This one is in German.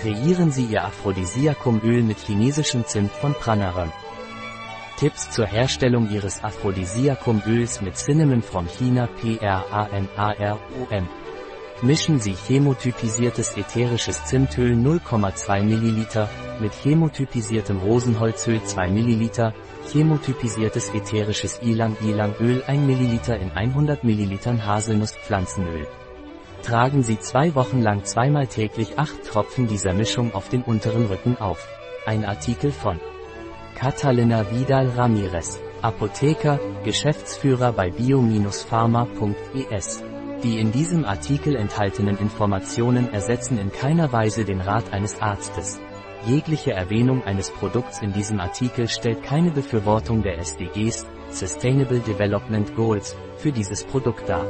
Kreieren Sie Ihr Aphrodisiakumöl mit chinesischem Zimt von Pranarum. Tipps zur Herstellung Ihres Aphrodisiakumöls mit Cinnamon from China PRANARUM. Mischen Sie chemotypisiertes ätherisches Zimtöl 0,2 ml mit chemotypisiertem Rosenholzöl 2 ml, chemotypisiertes ätherisches Ilang-Ilang-Öl 1 ml in 100 ml Haselnusspflanzenöl. Tragen Sie zwei Wochen lang zweimal täglich acht Tropfen dieser Mischung auf den unteren Rücken auf. Ein Artikel von Catalina Vidal Ramirez, Apotheker, Geschäftsführer bei bio-pharma.es. Die in diesem Artikel enthaltenen Informationen ersetzen in keiner Weise den Rat eines Arztes. Jegliche Erwähnung eines Produkts in diesem Artikel stellt keine Befürwortung der SDGs, Sustainable Development Goals, für dieses Produkt dar.